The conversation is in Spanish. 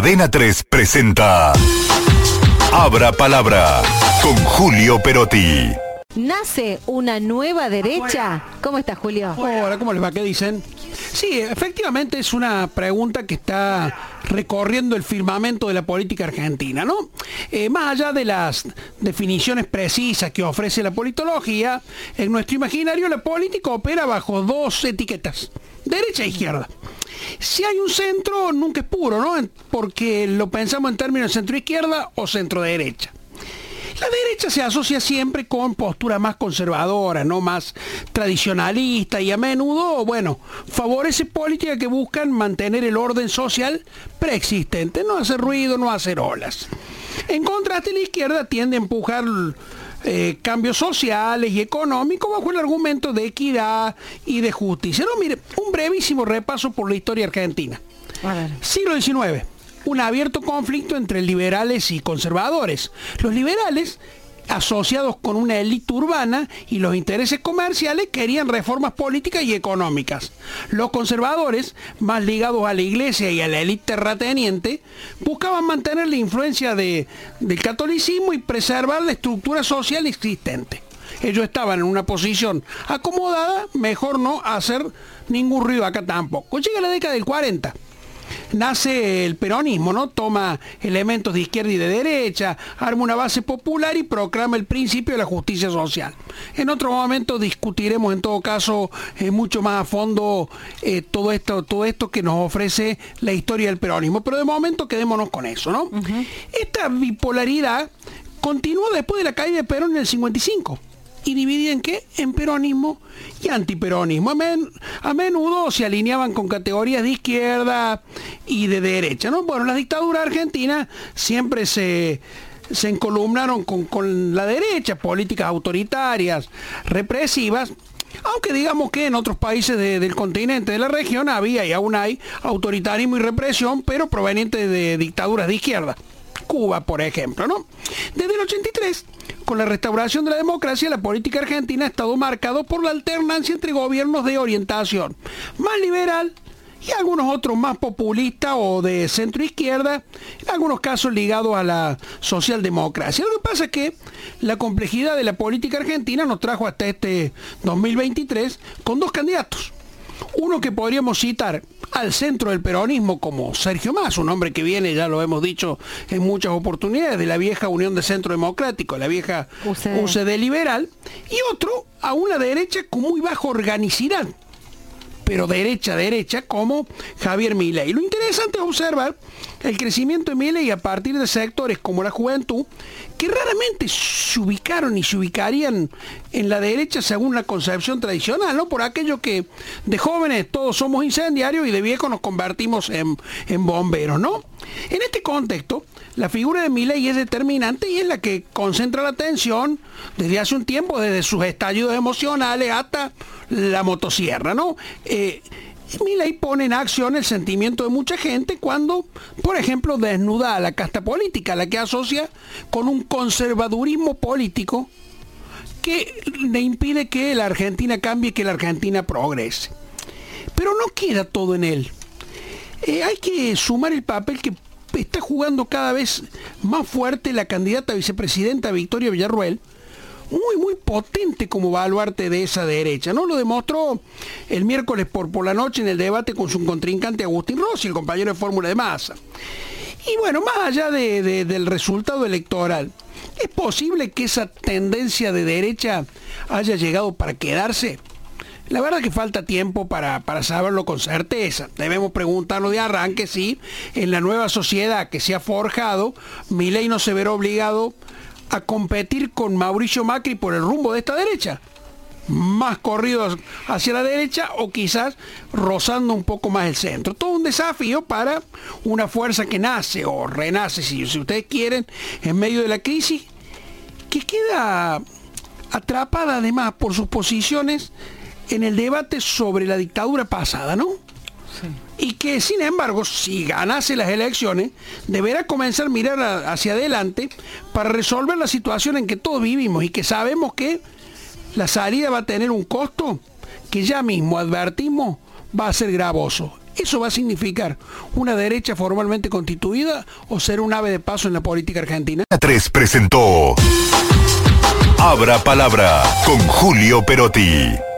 Adena 3 presenta Abra Palabra con Julio Perotti. ¿Nace una nueva derecha? ¿Cómo está Julio? Hola, ¿cómo les va? ¿Qué dicen? Sí, efectivamente es una pregunta que está recorriendo el firmamento de la política argentina, ¿no? Eh, más allá de las definiciones precisas que ofrece la politología, en nuestro imaginario la política opera bajo dos etiquetas, derecha e izquierda. Si hay un centro, nunca es puro, ¿no? Porque lo pensamos en términos centro-izquierda o centro-derecha. La derecha se asocia siempre con posturas más conservadoras, no más tradicionalistas y a menudo, bueno, favorece políticas que buscan mantener el orden social preexistente, no hacer ruido, no hacer olas. En contraste, la izquierda tiende a empujar eh, cambios sociales y económicos bajo el argumento de equidad y de justicia. No, mire, un brevísimo repaso por la historia argentina. Siglo XIX un abierto conflicto entre liberales y conservadores. Los liberales asociados con una élite urbana y los intereses comerciales querían reformas políticas y económicas. Los conservadores, más ligados a la iglesia y a la élite terrateniente, buscaban mantener la influencia del catolicismo y preservar la estructura social existente. Ellos estaban en una posición acomodada, mejor no hacer ningún ruido acá tampoco. Llega la década del 40 nace el peronismo, ¿no? Toma elementos de izquierda y de derecha, arma una base popular y proclama el principio de la justicia social. En otro momento discutiremos en todo caso eh, mucho más a fondo eh, todo esto, todo esto que nos ofrece la historia del peronismo, pero de momento quedémonos con eso, ¿no? Esta bipolaridad continúa después de la caída de Perón en el 55 y dividida en qué? En peronismo y antiperonismo. A, menudo se alineaban con categorías de izquierda y de derecha. ¿no? Bueno, las dictaduras argentinas siempre se, se encolumnaron con, la derecha, políticas autoritarias, represivas, aunque digamos que en otros países del continente, de la región, había y aún hay autoritarismo y represión, pero proveniente de dictaduras de izquierda. Cuba, por ejemplo, ¿no? Desde el 83 con la restauración de la democracia, la política argentina ha estado marcado por la alternancia entre gobiernos de orientación más liberal y algunos otros más populistas o de centro izquierda, en algunos casos ligados a la socialdemocracia. Lo que pasa es que la complejidad de la política argentina nos trajo hasta este 2023 con dos candidatos. Uno que podríamos citar al centro del peronismo como Sergio Más, un hombre que viene, ya lo hemos dicho en muchas oportunidades, de la vieja Unión de Centro Democrático, la vieja UCD, liberal, y otro a una derecha con muy baja organicidad, pero derecha, derecha, como Javier Milei. Lo interesante es observar el crecimiento de Milei a partir de sectores como la juventud, que raramente se ubicaron y se ubicarían en la derecha según la concepción tradicional, ¿no? Por aquello que de jóvenes todos somos incendiarios y de viejos nos convertimos en, en bomberos, ¿no? En este contexto, la figura de Milei es determinante y es la que concentra la atención desde hace un tiempo, desde sus estallidos emocionales hasta la motosierra, ¿no? Eh, Milei pone en acción el sentimiento de mucha gente cuando, por ejemplo, desnuda a la casta política, la que asocia con un conservadurismo político que le impide que la Argentina cambie, que la Argentina progrese. Pero no queda todo en él. Eh, hay que sumar el papel que está jugando cada vez más fuerte la candidata vicepresidenta Victoria Villarruel, muy, muy potente como baluarte de esa derecha. ¿no? Lo demostró el miércoles por, por la noche en el debate con su contrincante Agustín Rossi, el compañero de fórmula de masa. Y bueno, más allá del resultado electoral, ¿es posible que esa tendencia de derecha haya llegado para quedarse? La verdad que falta tiempo para, para, saberlo con certeza. Debemos preguntarnos de arranque si en la nueva sociedad que se ha forjado, mi ley no se verá obligado a competir con Mauricio Macri por el rumbo de esta derecha. Más corridos hacia la derecha o quizás rozando un poco más el centro. Todo un desafío para una fuerza que nace o renace, si, si ustedes quieren, en medio de la crisis, que queda atrapada además por sus posiciones en el debate sobre la dictadura pasada, ¿no? Y que, sin embargo, si ganase las elecciones, deberá comenzar a mirar hacia adelante para resolver la situación en que todos vivimos y que sabemos que la salida va a tener un costo que ya mismo advertimos va a ser gravoso. ¿Eso va a significar una derecha formalmente constituida o ser un ave de paso en la política argentina? 3 presentó Abra Palabra con Julio Perotti.